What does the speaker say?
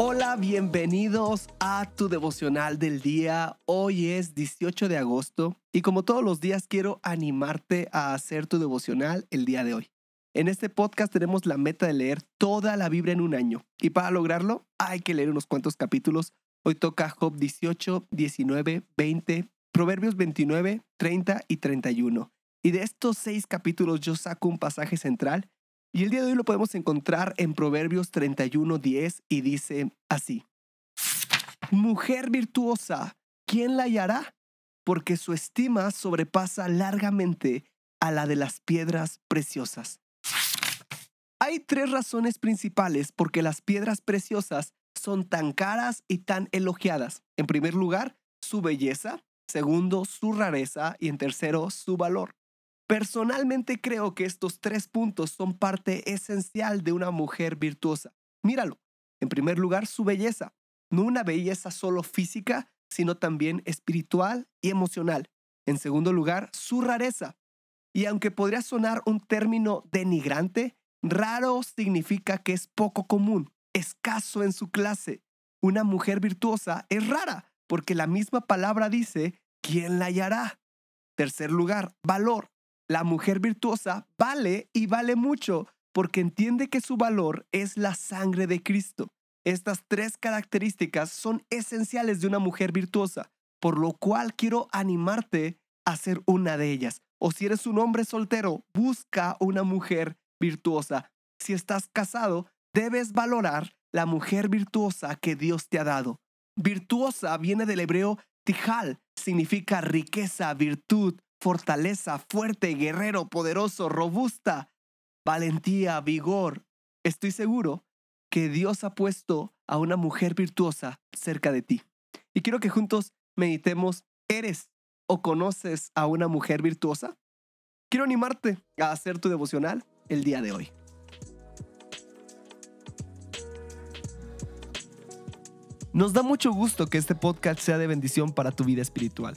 Hola, bienvenidos a tu devocional del día. Hoy es 18 de agosto y como todos los días quiero animarte a hacer tu devocional el día de hoy. En este podcast tenemos la meta de leer toda la Biblia en un año y para lograrlo hay que leer unos cuantos capítulos. Hoy toca Job 18, 19, 20, Proverbios 29, 30 y 31. Y de estos seis capítulos yo saco un pasaje central y el día de hoy lo podemos encontrar en Proverbios 31:10 y dice así. Mujer virtuosa, ¿quién la hallará? Porque su estima sobrepasa largamente a la de las piedras preciosas. Hay tres razones principales por qué las piedras preciosas son tan caras y tan elogiadas. En primer lugar, su belleza. Segundo, su rareza. Y en tercero, su valor. Personalmente creo que estos tres puntos son parte esencial de una mujer virtuosa. Míralo. En primer lugar, su belleza. No una belleza solo física, sino también espiritual y emocional. En segundo lugar, su rareza. Y aunque podría sonar un término denigrante, raro significa que es poco común, escaso en su clase. Una mujer virtuosa es rara, porque la misma palabra dice, ¿quién la hallará? Tercer lugar, valor. La mujer virtuosa vale y vale mucho porque entiende que su valor es la sangre de Cristo. Estas tres características son esenciales de una mujer virtuosa, por lo cual quiero animarte a ser una de ellas. O si eres un hombre soltero, busca una mujer virtuosa. Si estás casado, debes valorar la mujer virtuosa que Dios te ha dado. Virtuosa viene del hebreo tijal, significa riqueza, virtud, fortaleza, fuerte, guerrero, poderoso, robusta, valentía, vigor. Estoy seguro que Dios ha puesto a una mujer virtuosa cerca de ti. Y quiero que juntos meditemos, ¿eres o conoces a una mujer virtuosa? Quiero animarte a hacer tu devocional el día de hoy. Nos da mucho gusto que este podcast sea de bendición para tu vida espiritual.